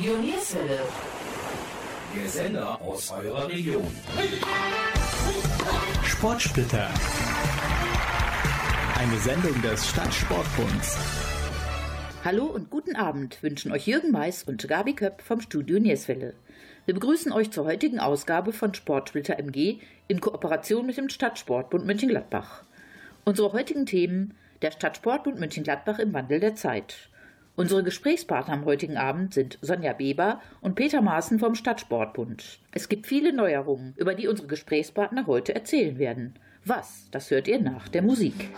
Studio Nierswelle. Der Sender aus eurer Region. Sportsplitter. Eine Sendung des Stadtsportbunds. Hallo und guten Abend wünschen euch Jürgen Mais und Gabi Köpp vom Studio Nierswelle. Wir begrüßen euch zur heutigen Ausgabe von Sportsplitter MG in Kooperation mit dem Stadtsportbund Mönchengladbach. Unsere heutigen Themen der Stadtsportbund Mönchengladbach im Wandel der Zeit. Unsere Gesprächspartner am heutigen Abend sind Sonja Beber und Peter Maaßen vom Stadtsportbund. Es gibt viele Neuerungen, über die unsere Gesprächspartner heute erzählen werden. Was, das hört ihr nach der Musik.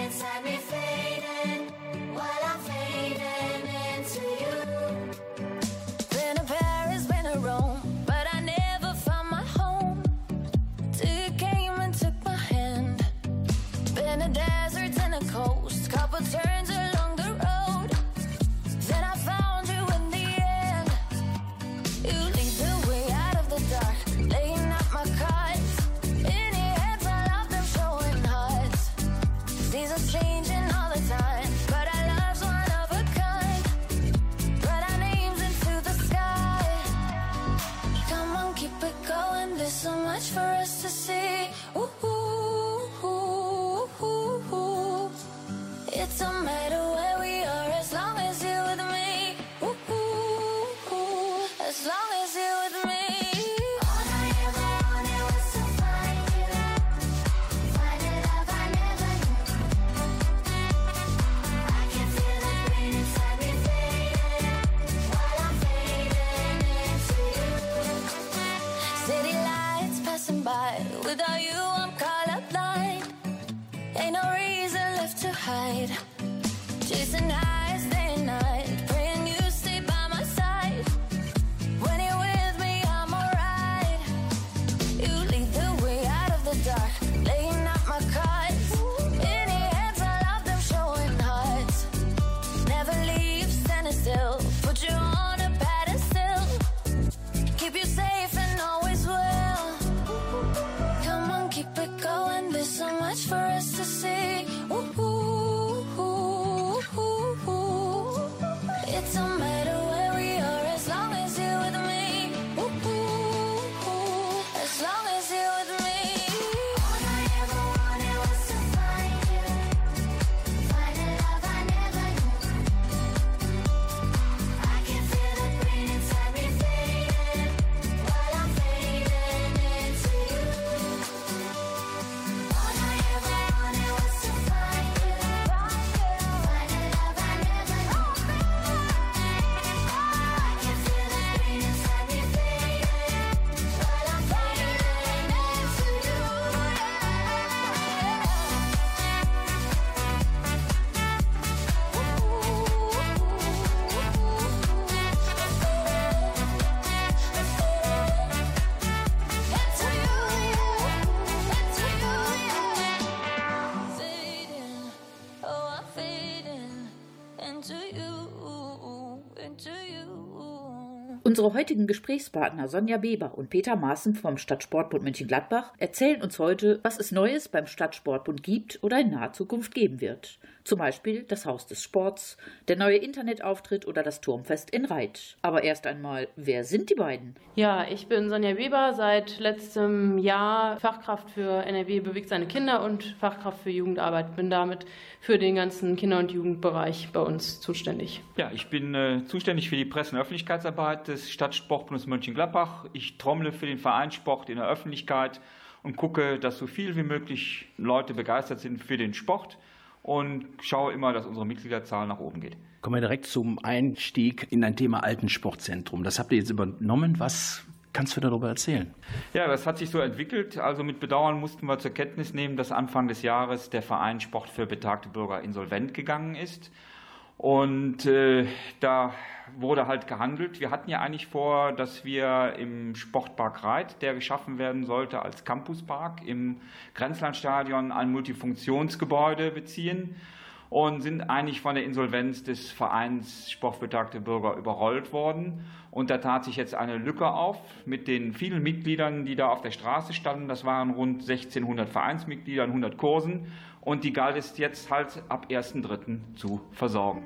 inside me no matter Unsere heutigen Gesprächspartner Sonja Beber und Peter Maaßen vom Stadtsportbund Mönchengladbach erzählen uns heute, was es Neues beim Stadtsportbund gibt oder in naher Zukunft geben wird. Zum Beispiel das Haus des Sports, der neue Internetauftritt oder das Turmfest in Reit. Aber erst einmal, wer sind die beiden? Ja, ich bin Sonja Weber, seit letztem Jahr Fachkraft für NRW bewegt seine Kinder und Fachkraft für Jugendarbeit. Bin damit für den ganzen Kinder- und Jugendbereich bei uns zuständig. Ja, ich bin äh, zuständig für die Presse- und Öffentlichkeitsarbeit des Stadtsportbundes Mönchengladbach. Ich trommle für den Vereinssport in der Öffentlichkeit und gucke, dass so viel wie möglich Leute begeistert sind für den Sport und schaue immer, dass unsere Mitgliederzahl nach oben geht. Kommen wir direkt zum Einstieg in ein Thema Altensportzentrum. Das habt ihr jetzt übernommen. Was kannst du darüber erzählen? Ja, das hat sich so entwickelt. Also mit Bedauern mussten wir zur Kenntnis nehmen, dass Anfang des Jahres der Verein Sport für betagte Bürger insolvent gegangen ist. Und äh, da wurde halt gehandelt. Wir hatten ja eigentlich vor, dass wir im Sportpark Reit, der geschaffen werden sollte als Campuspark, im Grenzlandstadion ein Multifunktionsgebäude beziehen. Und sind eigentlich von der Insolvenz des Vereins Sportbetagte Bürger überrollt worden. Und da tat sich jetzt eine Lücke auf mit den vielen Mitgliedern, die da auf der Straße standen. Das waren rund 1600 Vereinsmitglieder, 100 Kursen. Und die galt es jetzt halt ab 1.3. zu versorgen.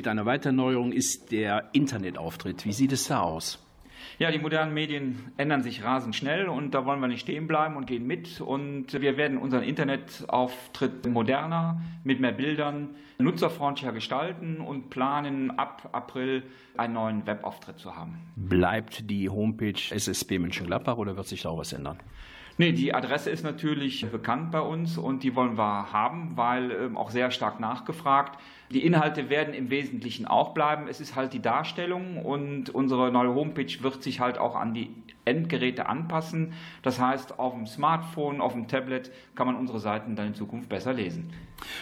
Peter, eine weitere Neuerung ist der Internetauftritt. Wie sieht es da aus? Ja, die modernen Medien ändern sich rasend schnell und da wollen wir nicht stehen bleiben und gehen mit. Und wir werden unseren Internetauftritt moderner, mit mehr Bildern, nutzerfreundlicher gestalten und planen ab April einen neuen Webauftritt zu haben. Bleibt die Homepage SSB Mönchengladbach oder wird sich da auch was ändern? Nee, die Adresse ist natürlich bekannt bei uns und die wollen wir haben, weil ähm, auch sehr stark nachgefragt. Die Inhalte werden im Wesentlichen auch bleiben. Es ist halt die Darstellung und unsere neue Homepage wird sich halt auch an die Endgeräte anpassen. Das heißt, auf dem Smartphone, auf dem Tablet kann man unsere Seiten dann in Zukunft besser lesen.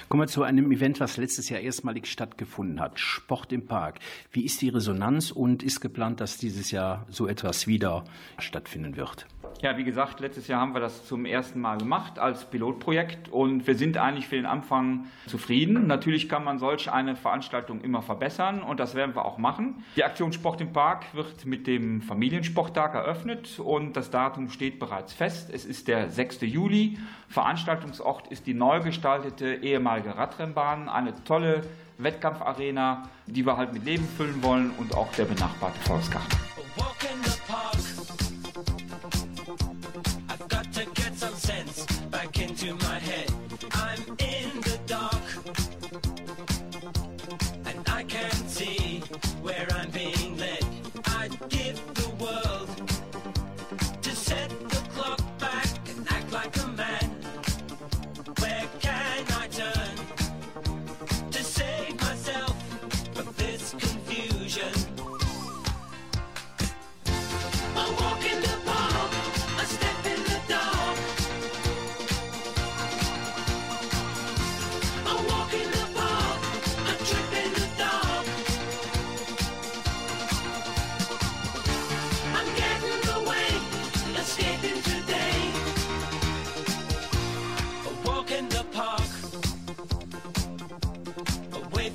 Kommen wir zu einem Event, was letztes Jahr erstmalig stattgefunden hat. Sport im Park. Wie ist die Resonanz und ist geplant, dass dieses Jahr so etwas wieder stattfinden wird? Ja, wie gesagt, letztes Jahr haben wir das zum ersten Mal gemacht als Pilotprojekt und wir sind eigentlich für den Anfang zufrieden. Natürlich kann man solch eine Veranstaltung immer verbessern und das werden wir auch machen. Die Aktion Sport im Park wird mit dem Familiensporttag eröffnet und das Datum steht bereits fest. Es ist der 6. Juli. Veranstaltungsort ist die neu gestaltete ehemalige Radrennbahn, eine tolle Wettkampfarena, die wir halt mit Leben füllen wollen und auch der benachbarte Volksgarten.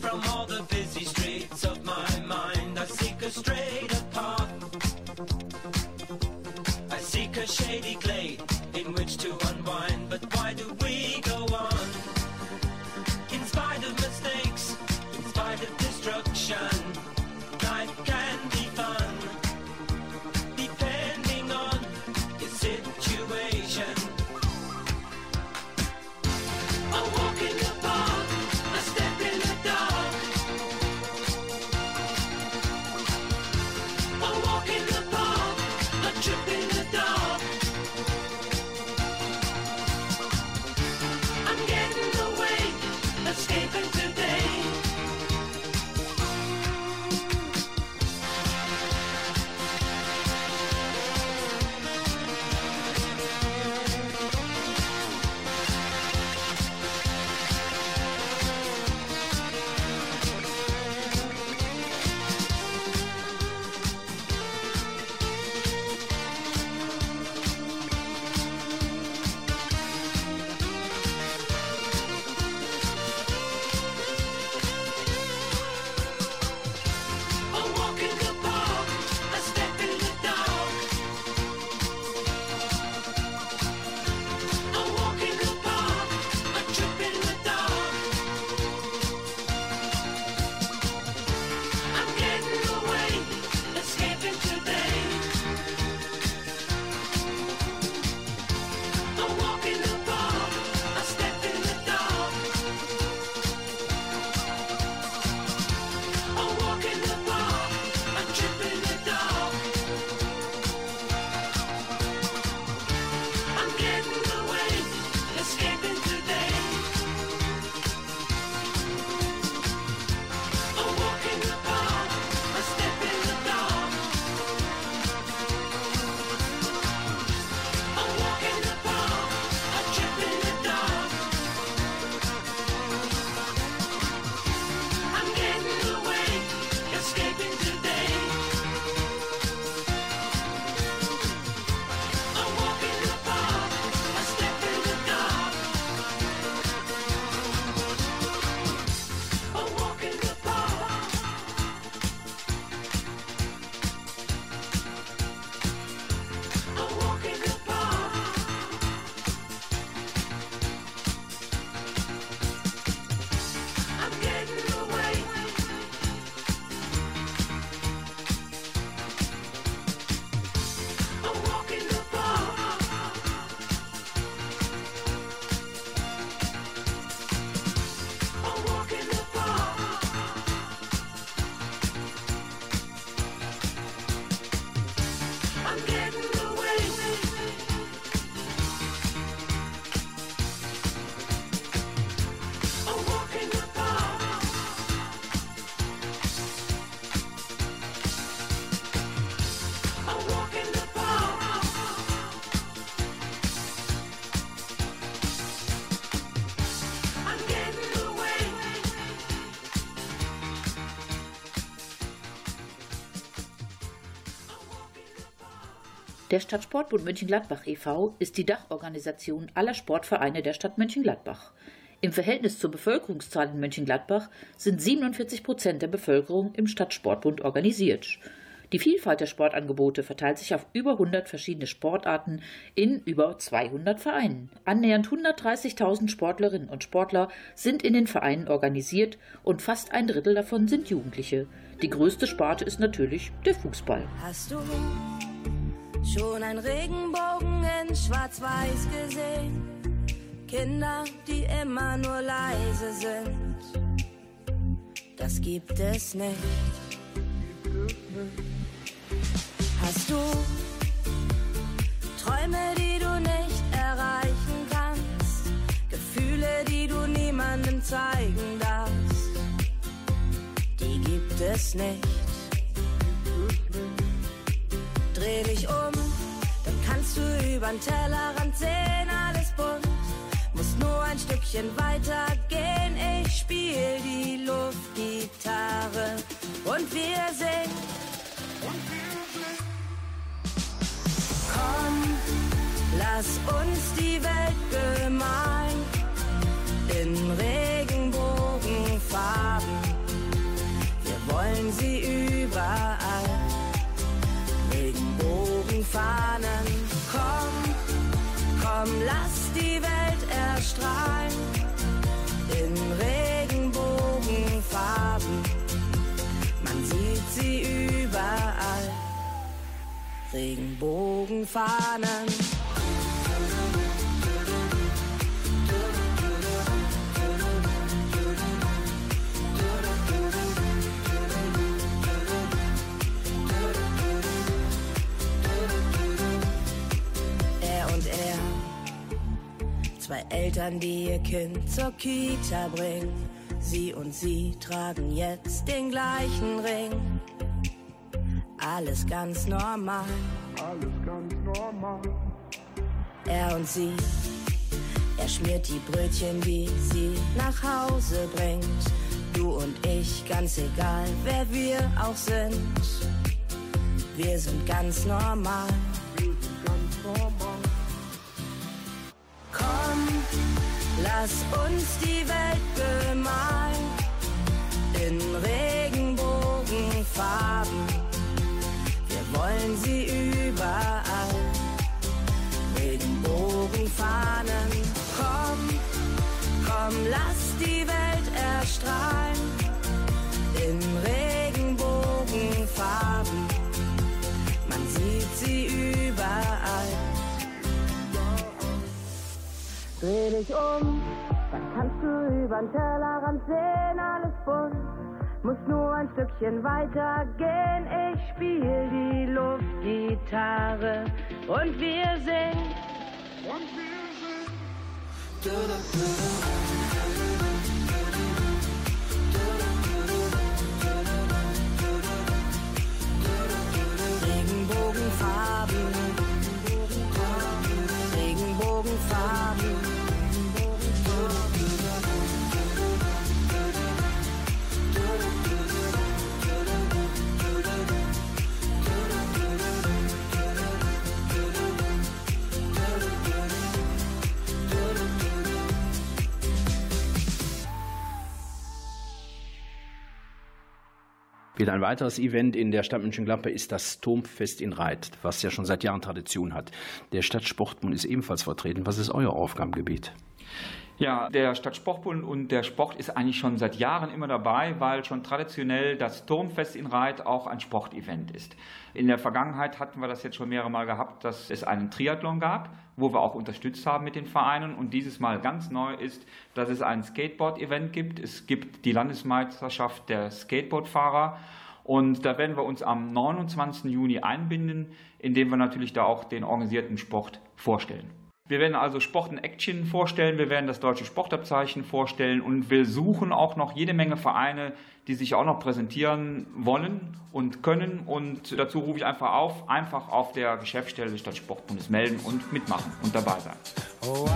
from all the Der Stadtsportbund Mönchengladbach e.V. ist die Dachorganisation aller Sportvereine der Stadt Mönchengladbach. Im Verhältnis zur Bevölkerungszahl in Mönchengladbach sind 47 Prozent der Bevölkerung im Stadtsportbund organisiert. Die Vielfalt der Sportangebote verteilt sich auf über 100 verschiedene Sportarten in über 200 Vereinen. Annähernd 130.000 Sportlerinnen und Sportler sind in den Vereinen organisiert und fast ein Drittel davon sind Jugendliche. Die größte Sparte ist natürlich der Fußball. Hast du schon ein Regenbogen in Schwarz-Weiß gesehen? Kinder, die immer nur leise sind. Das gibt es nicht. Hast du Träume, die du nicht erreichen kannst? Gefühle, die du niemandem zeigen darfst? Die gibt es nicht dreh dich um, dann kannst du übern Tellerrand sehen, alles bunt. Muss nur ein Stückchen weiter gehen, ich spiel die Luftgitarre und wir singen. Komm, lass uns die Welt bemalen in Regenbogenfarben. Wir wollen sie überall Regenbogenfahnen. Zwei Eltern, die ihr Kind zur Kita bringen. Sie und sie tragen jetzt den gleichen Ring. Alles ganz normal. Alles ganz normal. Er und sie, er schmiert die Brötchen, die sie nach Hause bringt. Du und ich, ganz egal, wer wir auch sind. Wir sind ganz normal. Wir sind ganz normal. Komm, lass uns die Welt bemalen in Regenbogenfarben. Wollen sie überall. Regenbogenfahnen. Komm, komm, lass die Welt erstrahlen in Regenbogenfarben. Man sieht sie überall. Dreh dich um, dann kannst du übern Tellerrand sehen, alles bunt. Muss nur ein Stückchen weiter gehen, ich spiel die Luftgitarre und wir singen. Und wir sind Wieder ein weiteres Event in der Stadt Mönchengladbach ist das Turmfest in Reit, was ja schon seit Jahren Tradition hat. Der Stadtsportbund ist ebenfalls vertreten. Was ist euer Aufgabengebiet? Ja, der Stadtsportbund und der Sport ist eigentlich schon seit Jahren immer dabei, weil schon traditionell das Turmfest in Reit auch ein Sportevent ist. In der Vergangenheit hatten wir das jetzt schon mehrere Mal gehabt, dass es einen Triathlon gab, wo wir auch unterstützt haben mit den Vereinen. Und dieses Mal ganz neu ist, dass es ein Skateboard-Event gibt. Es gibt die Landesmeisterschaft der Skateboardfahrer. Und da werden wir uns am 29. Juni einbinden, indem wir natürlich da auch den organisierten Sport vorstellen. Wir werden also Sport in Action vorstellen, wir werden das deutsche Sportabzeichen vorstellen und wir suchen auch noch jede Menge Vereine, die sich auch noch präsentieren wollen und können. Und dazu rufe ich einfach auf, einfach auf der Geschäftsstelle des Stadtsportbundes melden und mitmachen und dabei sein. Oh,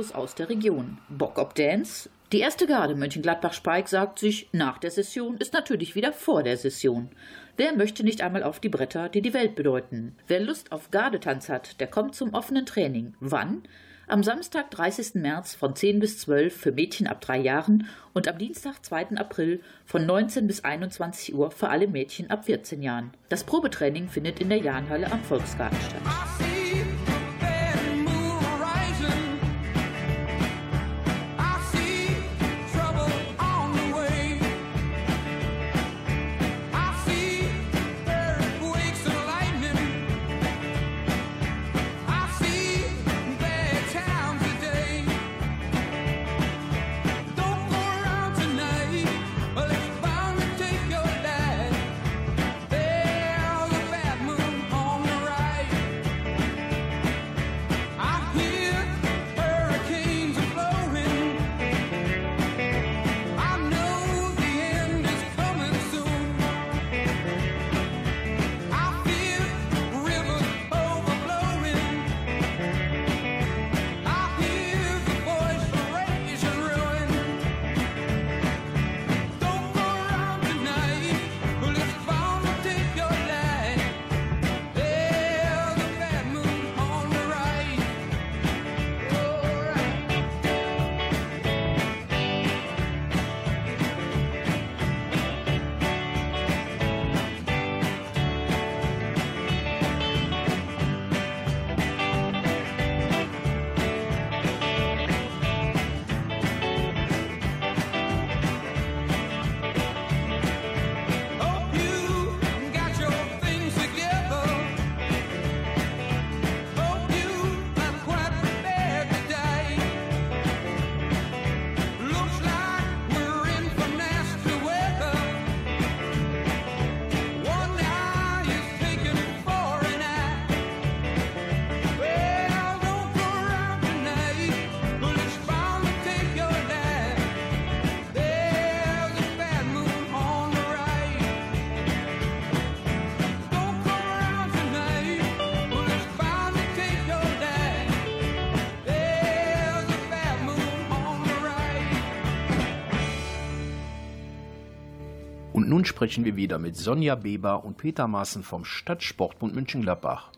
Infos aus der Region. Bock ob Dance? Die erste Garde Mönchengladbach-Speik sagt sich, nach der Session ist natürlich wieder vor der Session. Wer möchte nicht einmal auf die Bretter, die die Welt bedeuten? Wer Lust auf Gardetanz hat, der kommt zum offenen Training. Wann? Am Samstag, 30. März von 10 bis 12 für Mädchen ab drei Jahren und am Dienstag, 2. April von 19 bis 21 Uhr für alle Mädchen ab 14 Jahren. Das Probetraining findet in der Jahnhalle am Volksgarten statt. Nun sprechen wir wieder mit Sonja Beber und Peter Maaßen vom Stadtsportbund München-Gladbach.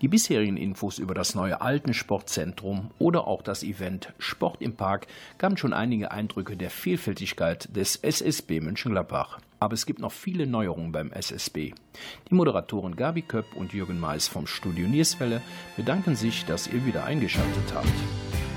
Die bisherigen Infos über das neue Altensportzentrum oder auch das Event Sport im Park gaben schon einige Eindrücke der Vielfältigkeit des SSB München-Gladbach. Aber es gibt noch viele Neuerungen beim SSB. Die Moderatoren Gabi Köpp und Jürgen Mais vom Studio Nierswelle bedanken sich, dass ihr wieder eingeschaltet habt.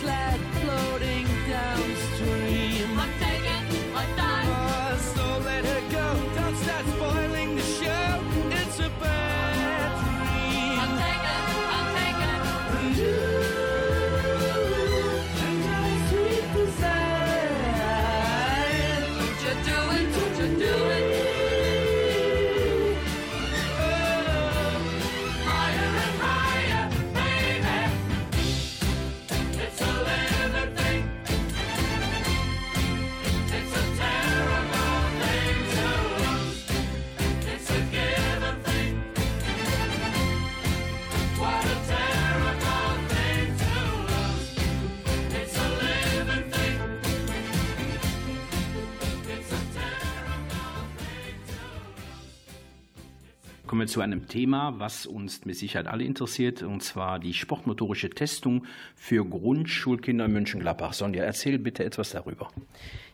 Sled Kommen wir zu einem Thema, was uns mit Sicherheit alle interessiert, und zwar die sportmotorische Testung für Grundschulkinder in Mönchengladbach. Sonja, erzähl bitte etwas darüber.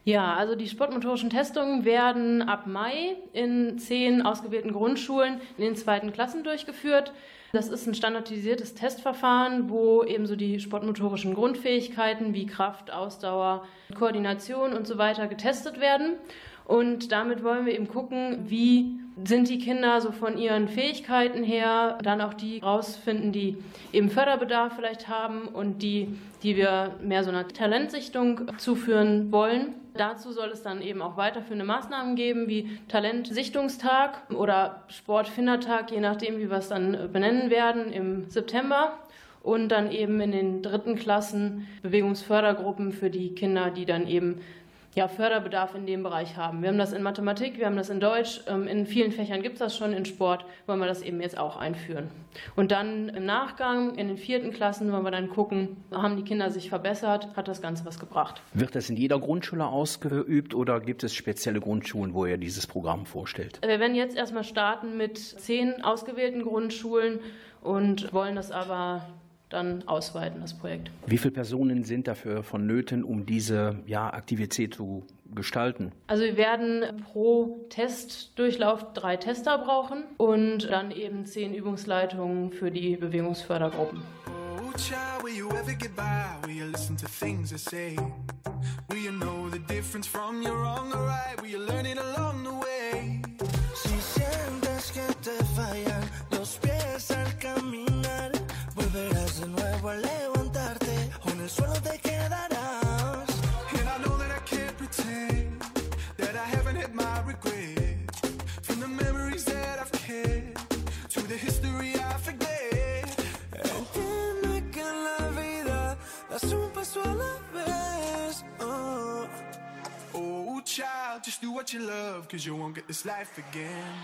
Ja, also die sportmotorischen Testungen werden ab Mai in zehn ausgewählten Grundschulen in den zweiten Klassen durchgeführt. Das ist ein standardisiertes Testverfahren, wo ebenso die sportmotorischen Grundfähigkeiten wie Kraft, Ausdauer, Koordination und so weiter getestet werden. Und damit wollen wir eben gucken, wie sind die Kinder so von ihren Fähigkeiten her, dann auch die rausfinden, die eben Förderbedarf vielleicht haben und die, die wir mehr so einer Talentsichtung zuführen wollen. Dazu soll es dann eben auch weiterführende Maßnahmen geben, wie Talentsichtungstag oder Sportfindertag, je nachdem, wie wir es dann benennen werden, im September. Und dann eben in den dritten Klassen Bewegungsfördergruppen für die Kinder, die dann eben ja, Förderbedarf in dem Bereich haben. Wir haben das in Mathematik, wir haben das in Deutsch, ähm, in vielen Fächern gibt es das schon, in Sport wollen wir das eben jetzt auch einführen. Und dann im Nachgang, in den vierten Klassen, wollen wir dann gucken, haben die Kinder sich verbessert, hat das Ganze was gebracht. Wird das in jeder Grundschule ausgeübt oder gibt es spezielle Grundschulen, wo ihr dieses Programm vorstellt? Wir werden jetzt erstmal starten mit zehn ausgewählten Grundschulen und wollen das aber dann ausweiten, das Projekt. Wie viele Personen sind dafür vonnöten, um diese ja, Aktivität zu gestalten? Also wir werden pro Testdurchlauf drei Tester brauchen und dann eben zehn Übungsleitungen für die Bewegungsfördergruppen. Oh, child, will you ever get by? Will you listen to things I say? Will you know the difference from your wrong or right? Will you learn it along la vez. Oh. Oh, child, just do what you love, cause you won't get this life again.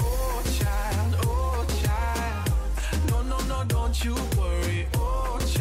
Oh, child, oh, child. No, no, no, don't you worry. Oh, child,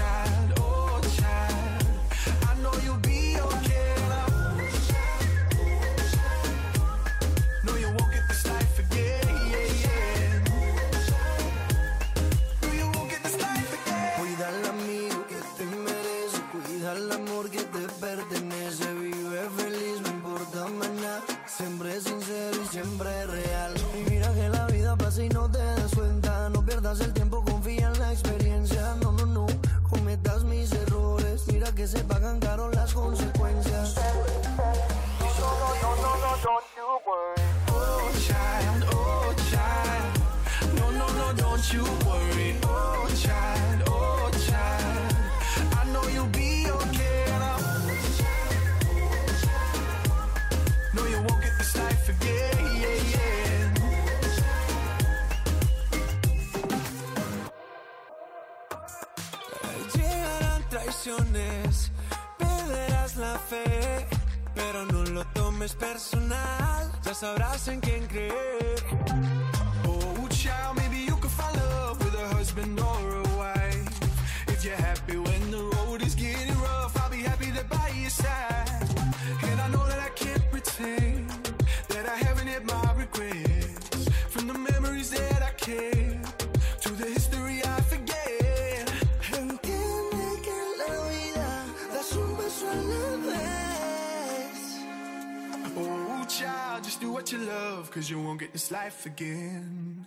this life again.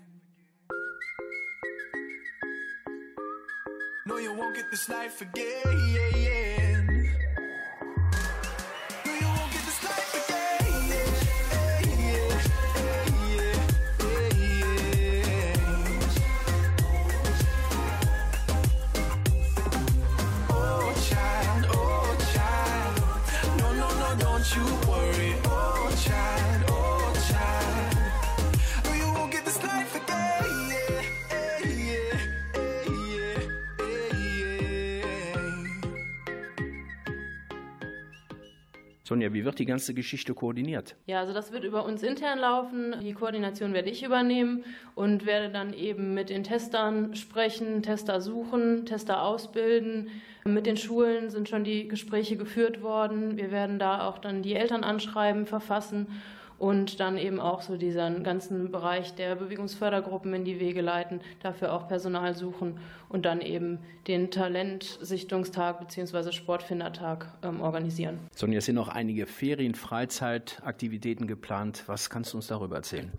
No, you won't get this life again. Sonja, wie wird die ganze Geschichte koordiniert? Ja, also das wird über uns intern laufen. Die Koordination werde ich übernehmen und werde dann eben mit den Testern sprechen, Tester suchen, Tester ausbilden. Mit den Schulen sind schon die Gespräche geführt worden. Wir werden da auch dann die Eltern anschreiben, verfassen und dann eben auch so diesen ganzen Bereich der Bewegungsfördergruppen in die Wege leiten, dafür auch Personal suchen und dann eben den Talentsichtungstag bzw. Sportfindertag ähm, organisieren. Sonja, es sind noch einige Ferien-, Freizeitaktivitäten geplant. Was kannst du uns darüber erzählen?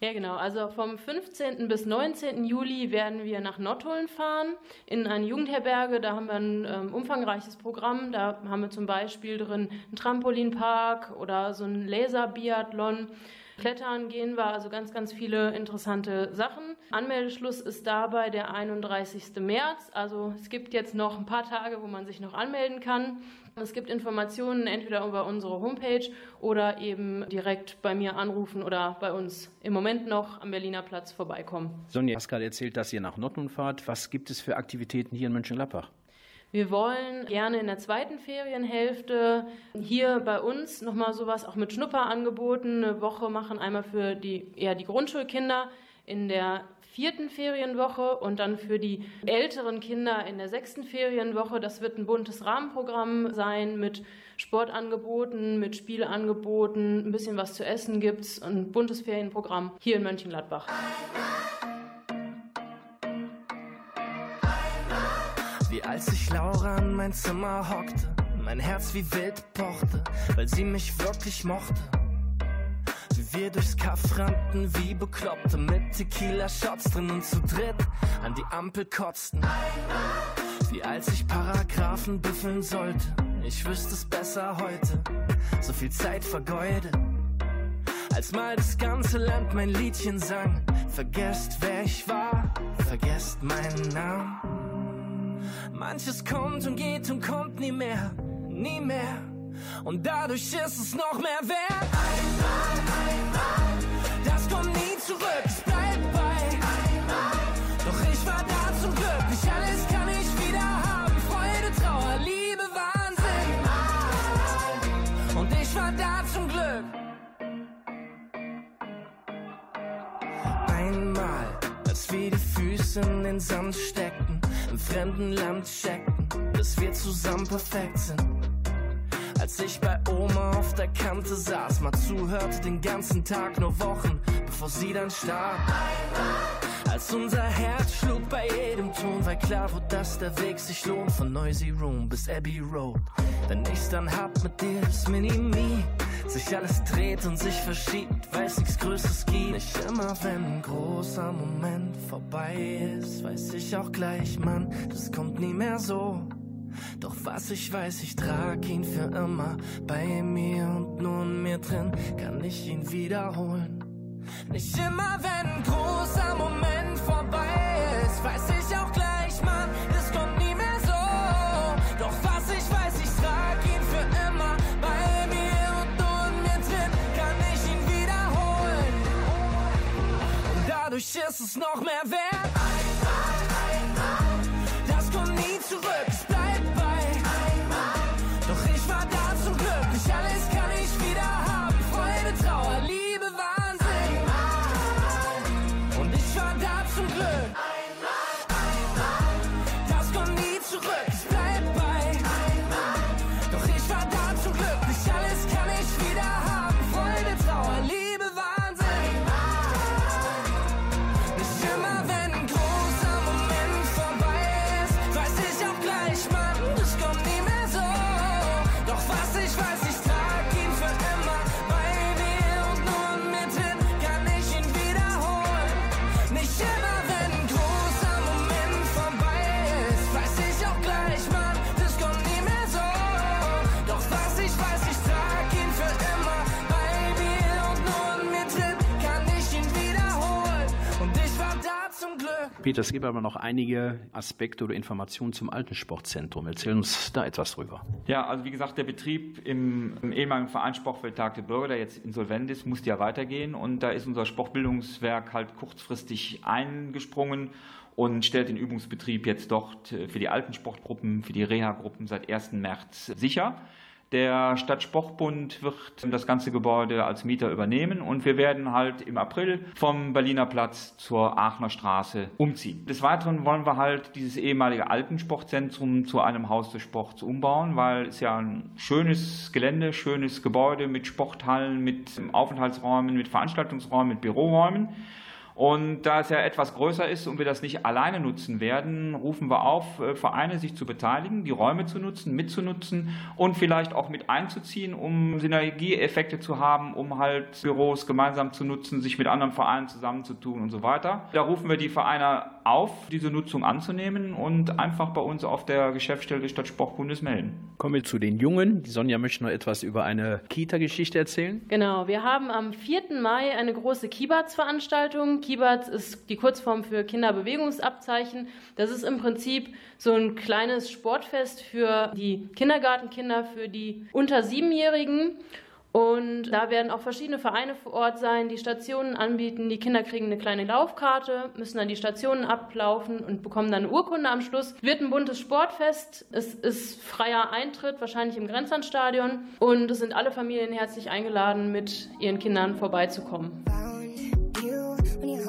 Ja, genau. Also vom 15. bis 19. Juli werden wir nach Nottuln fahren, in eine Jugendherberge. Da haben wir ein ähm, umfangreiches Programm. Da haben wir zum Beispiel drin einen Trampolinpark oder so einen Laserbiathlon. Klettern gehen wir, also ganz, ganz viele interessante Sachen. Anmeldeschluss ist dabei der 31. März. Also es gibt jetzt noch ein paar Tage, wo man sich noch anmelden kann. Es gibt Informationen entweder über unsere Homepage oder eben direkt bei mir anrufen oder bei uns im Moment noch am Berliner Platz vorbeikommen. Sonja, du hast gerade erzählt, dass ihr nach Nottuln fahrt. Was gibt es für Aktivitäten hier in Mönchengladbach? Wir wollen gerne in der zweiten Ferienhälfte hier bei uns nochmal sowas auch mit Schnupperangeboten eine Woche machen. Einmal für die, eher die Grundschulkinder in der vierten Ferienwoche und dann für die älteren Kinder in der sechsten Ferienwoche. Das wird ein buntes Rahmenprogramm sein mit Sportangeboten, mit Spielangeboten, ein bisschen was zu essen gibt's, ein buntes Ferienprogramm hier in Mönchengladbach. Wie als ich Laura in mein Zimmer hockte, mein Herz wie wild pochte, weil sie mich wirklich mochte. Wir durchs Kaff rannten, wie Bekloppte, mit Tequila-Shots drin und zu dritt an die Ampel kotzten. Wie als ich Paragraphen büffeln sollte, ich wüsste es besser heute, so viel Zeit vergeudet. Als mal das ganze Land mein Liedchen sang, vergesst wer ich war, vergesst meinen Namen. Manches kommt und geht und kommt nie mehr, nie mehr. Und dadurch ist es noch mehr wert. Einmal, einmal, das kommt nie zurück, es bleibt bei einmal. Doch ich war da zum Glück, nicht alles kann ich wieder haben. Freude, Trauer, Liebe, Wahnsinn. Und ich war da zum Glück. Einmal, als wir die Füße in den Sand steckten, im fremden Land checkten, bis wir zusammen perfekt sind. Als ich bei Oma auf der Kante saß, mal zuhörte den ganzen Tag, nur Wochen, bevor sie dann starb. Als unser Herz schlug bei jedem Ton, weil klar wurde, dass der Weg sich lohnt, von Noisy Room bis Abbey Road. Wenn ich's dann hab mit dir, das Mini-Me, sich alles dreht und sich verschiebt, weiß nichts Größeres gibt. Nicht immer, wenn ein großer Moment vorbei ist, weiß ich auch gleich, Mann, das kommt nie mehr so. Doch was ich weiß, ich trag ihn für immer bei mir und nur in mir drin kann ich ihn wiederholen. Nicht immer, wenn ein großer Moment vorbei ist, weiß ich auch gleich, Mann, das kommt nie mehr so. Doch was ich weiß, ich trag ihn für immer bei mir und nur in mir drin kann ich ihn wiederholen. Und dadurch ist es noch mehr wert. Peter, es gibt aber noch einige Aspekte oder Informationen zum alten Sportzentrum. Erzähl uns da etwas drüber. Ja, also wie gesagt, der Betrieb im, im ehemaligen Verein Sportbetagte Bürger, der jetzt insolvent ist, musste ja weitergehen. Und da ist unser Sportbildungswerk halt kurzfristig eingesprungen und stellt den Übungsbetrieb jetzt dort für die alten Sportgruppen, für die Reha-Gruppen seit 1. März sicher. Der Stadtsportbund wird das ganze Gebäude als Mieter übernehmen und wir werden halt im April vom Berliner Platz zur Aachener Straße umziehen. Des Weiteren wollen wir halt dieses ehemalige Altensportzentrum zu einem Haus des Sports umbauen, weil es ja ein schönes Gelände, schönes Gebäude mit Sporthallen, mit Aufenthaltsräumen, mit Veranstaltungsräumen, mit Büroräumen. Und da es ja etwas größer ist und wir das nicht alleine nutzen werden, rufen wir auf, äh, Vereine sich zu beteiligen, die Räume zu nutzen, mitzunutzen und vielleicht auch mit einzuziehen, um Synergieeffekte zu haben, um halt Büros gemeinsam zu nutzen, sich mit anderen Vereinen zusammenzutun und so weiter. Da rufen wir die Vereine auf, diese Nutzung anzunehmen und einfach bei uns auf der Geschäftsstelle des Stadtsportbundes melden. Kommen wir zu den Jungen. Die Sonja möchte noch etwas über eine Kita-Geschichte erzählen. Genau, wir haben am 4. Mai eine große Kibatz-Veranstaltung. Kibatz ist die Kurzform für Kinderbewegungsabzeichen. Das ist im Prinzip so ein kleines Sportfest für die Kindergartenkinder, für die unter Siebenjährigen. Und da werden auch verschiedene Vereine vor Ort sein, die Stationen anbieten. Die Kinder kriegen eine kleine Laufkarte, müssen dann die Stationen ablaufen und bekommen dann eine Urkunde am Schluss. Wird ein buntes Sportfest. Es ist freier Eintritt, wahrscheinlich im Grenzlandstadion. Und es sind alle Familien herzlich eingeladen, mit ihren Kindern vorbeizukommen.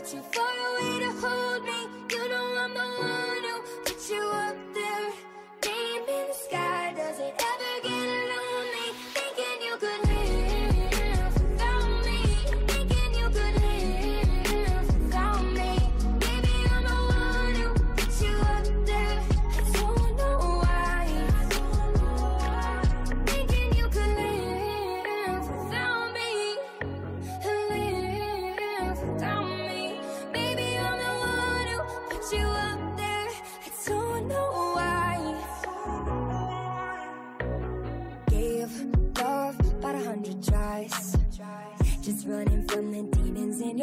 but you far away to hold me. You know I'm the one who put you up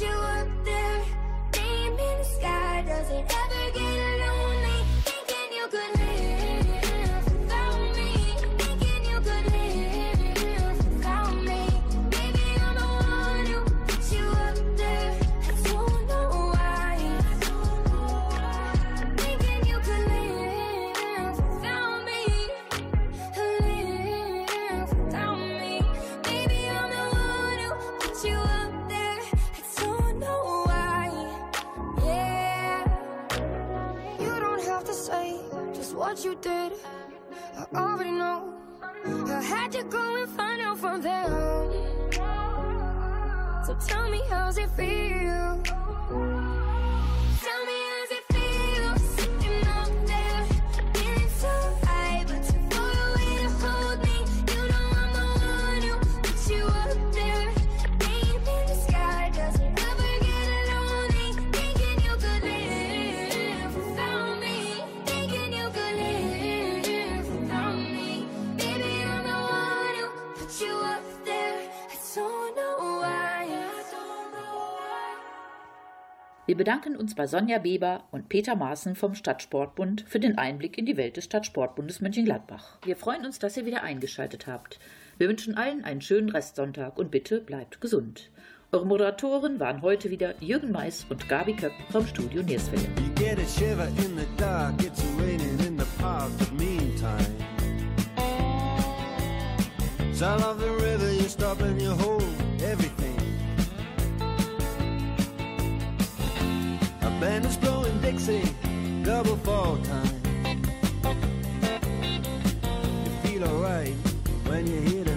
you up there, name in the sky. Does it ever tell me how's it feel? Wir bedanken uns bei Sonja Beber und Peter Maaßen vom Stadtsportbund für den Einblick in die Welt des Stadtsportbundes Mönchengladbach. Wir freuen uns, dass ihr wieder eingeschaltet habt. Wir wünschen allen einen schönen Restsonntag und bitte bleibt gesund. Eure Moderatoren waren heute wieder Jürgen Mais und Gabi Köpp vom Studio Nierswelle. Band is blowing Dixie, double fall time. You feel alright when you hear the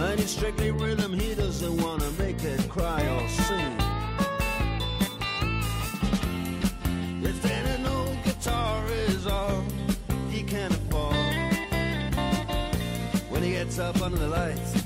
Mine is strictly rhythm, he doesn't wanna make it cry or sing. Guitar is all he can afford. When he gets up under the lights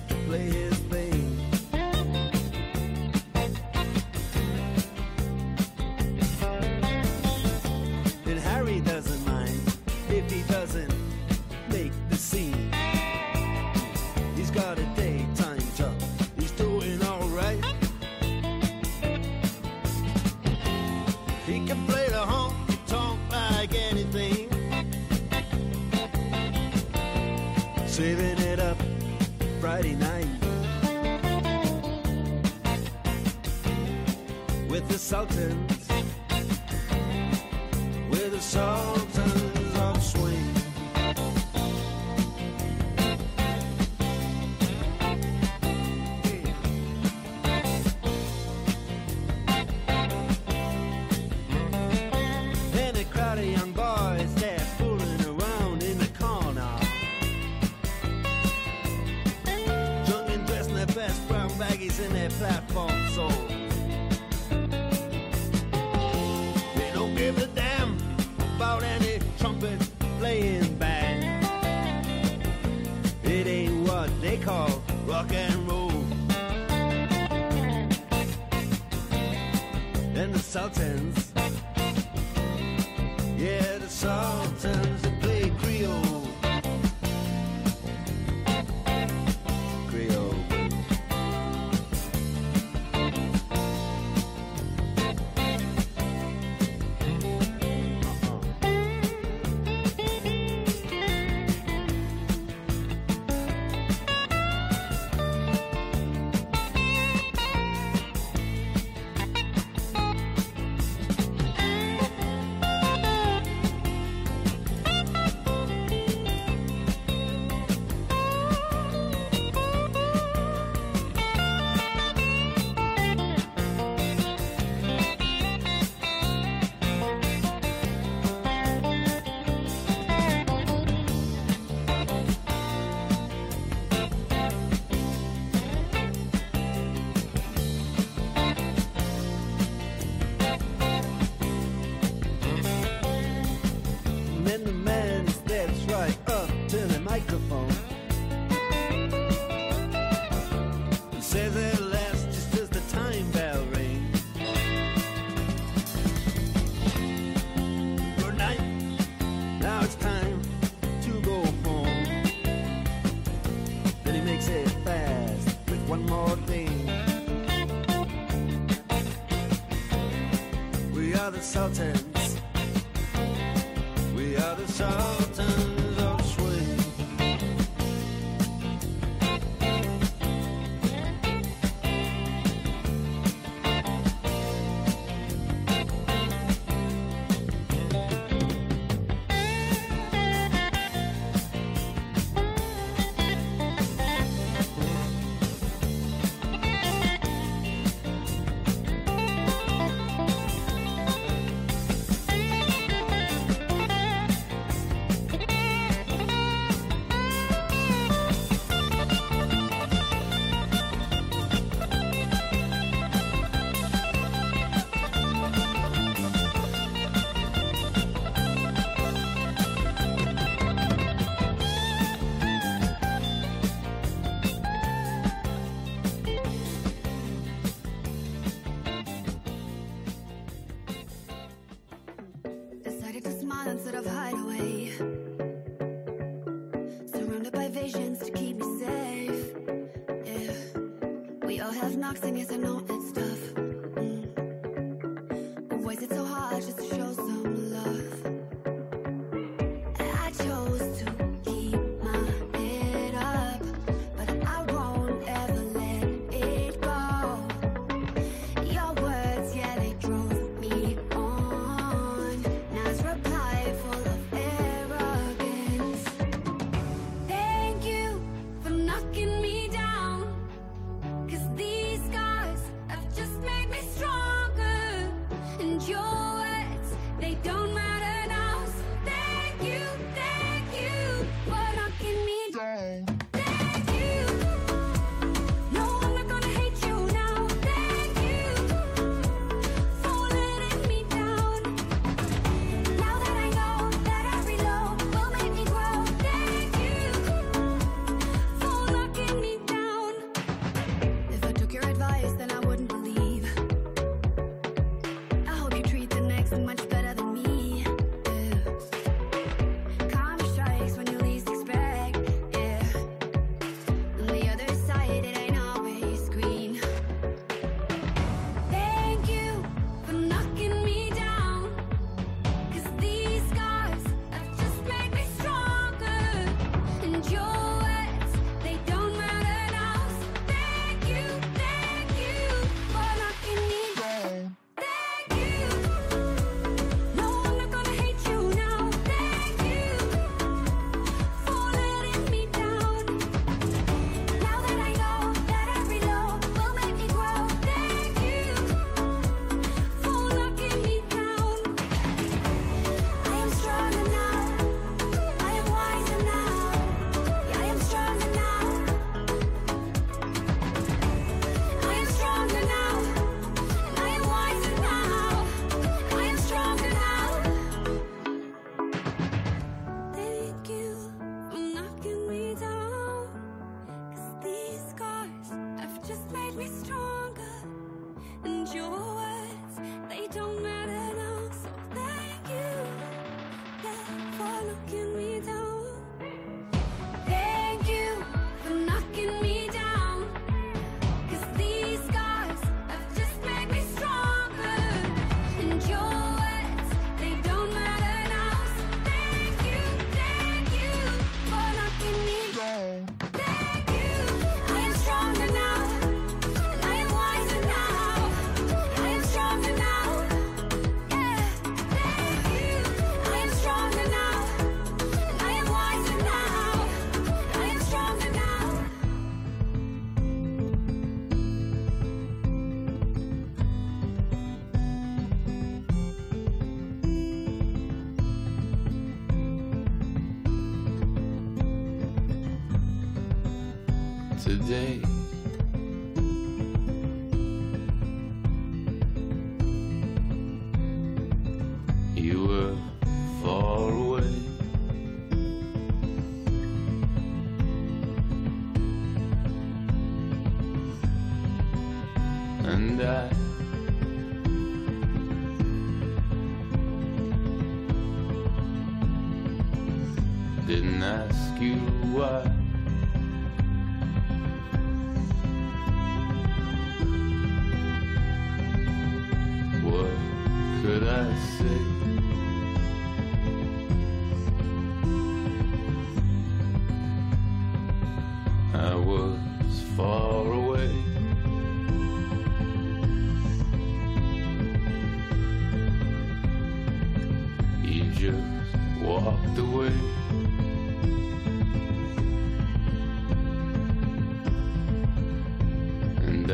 insulted.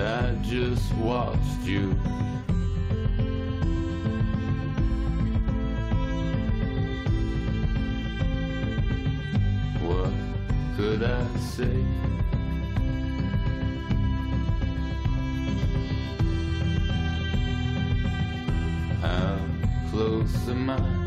I just watched you. What could I say? How close am I?